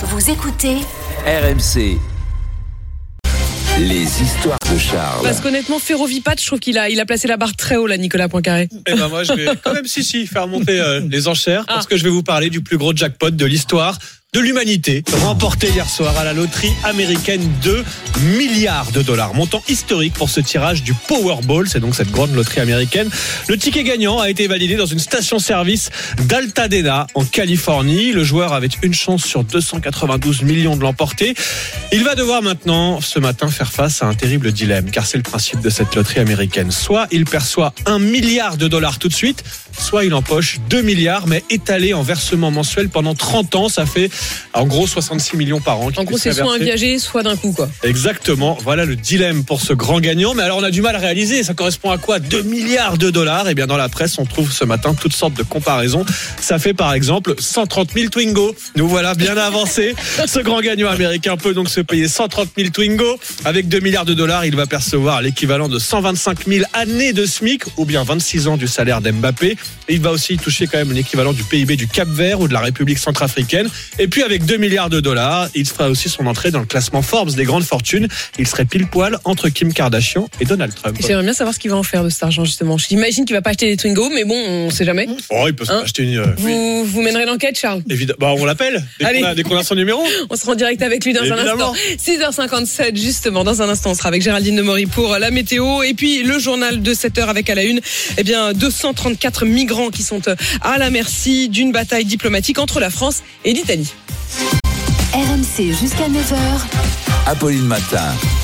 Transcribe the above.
Vous écoutez RMC. Les histoires de Charles. Parce qu'honnêtement, Ferrovipat, je trouve qu'il a, il a placé la barre très haut, là, Nicolas Poincaré. Eh ben moi, je vais quand même, si, si, faire monter euh, les enchères parce que je vais vous parler du plus gros jackpot de l'histoire de l'humanité, remporté hier soir à la loterie américaine 2 milliards de dollars. Montant historique pour ce tirage du Powerball, c'est donc cette grande loterie américaine. Le ticket gagnant a été validé dans une station-service d'Altadena en Californie. Le joueur avait une chance sur 292 millions de l'emporter. Il va devoir maintenant, ce matin, faire face à un terrible dilemme, car c'est le principe de cette loterie américaine. Soit il perçoit un milliard de dollars tout de suite, soit il empoche 2 milliards, mais étalé en versement mensuel pendant 30 ans. Ça fait en gros 66 millions par an. En gros, c'est soit un viager, soit d'un coup, quoi. Exactement, voilà le dilemme pour ce grand gagnant. Mais alors on a du mal à réaliser, ça correspond à quoi? 2 milliards de dollars Et bien dans la presse, on trouve ce matin toutes sortes de comparaisons. Ça fait par exemple 130 000 Twingo. Nous voilà bien avancés. Ce grand gagnant américain peut donc se payer 130 000 Twingo. Avec 2 milliards de dollars, il va percevoir l'équivalent de 125 000 années de SMIC ou bien 26 ans du salaire d'Mbappé. Et il va aussi toucher quand même l'équivalent du PIB du Cap Vert ou de la République centrafricaine. Et puis avec 2 milliards de dollars, il fera aussi son entrée dans le classement Forbes des grandes fortunes. Il serait pile poil entre Kim Kardashian et Donald Trump. J'aimerais bien savoir ce qu'il va en faire de cet argent, justement. J'imagine qu'il va pas acheter des Twingo, mais bon, on sait jamais. Oh, il peut Hein acheter une. euh, Vous, vous mènerez l'enquête, Charles Évidemment. Bah, on l'appelle dès Allez. qu'on a, a son numéro. On sera en direct avec lui dans Évidemment. un instant. 6h57, justement. Dans un instant, on sera avec Géraldine Demory pour la météo. Et puis, le journal de 7h avec à la une, eh bien, 234 migrants qui sont à la merci d'une bataille diplomatique entre la France et l'Italie. RMC jusqu'à 9h. Apolline Matin.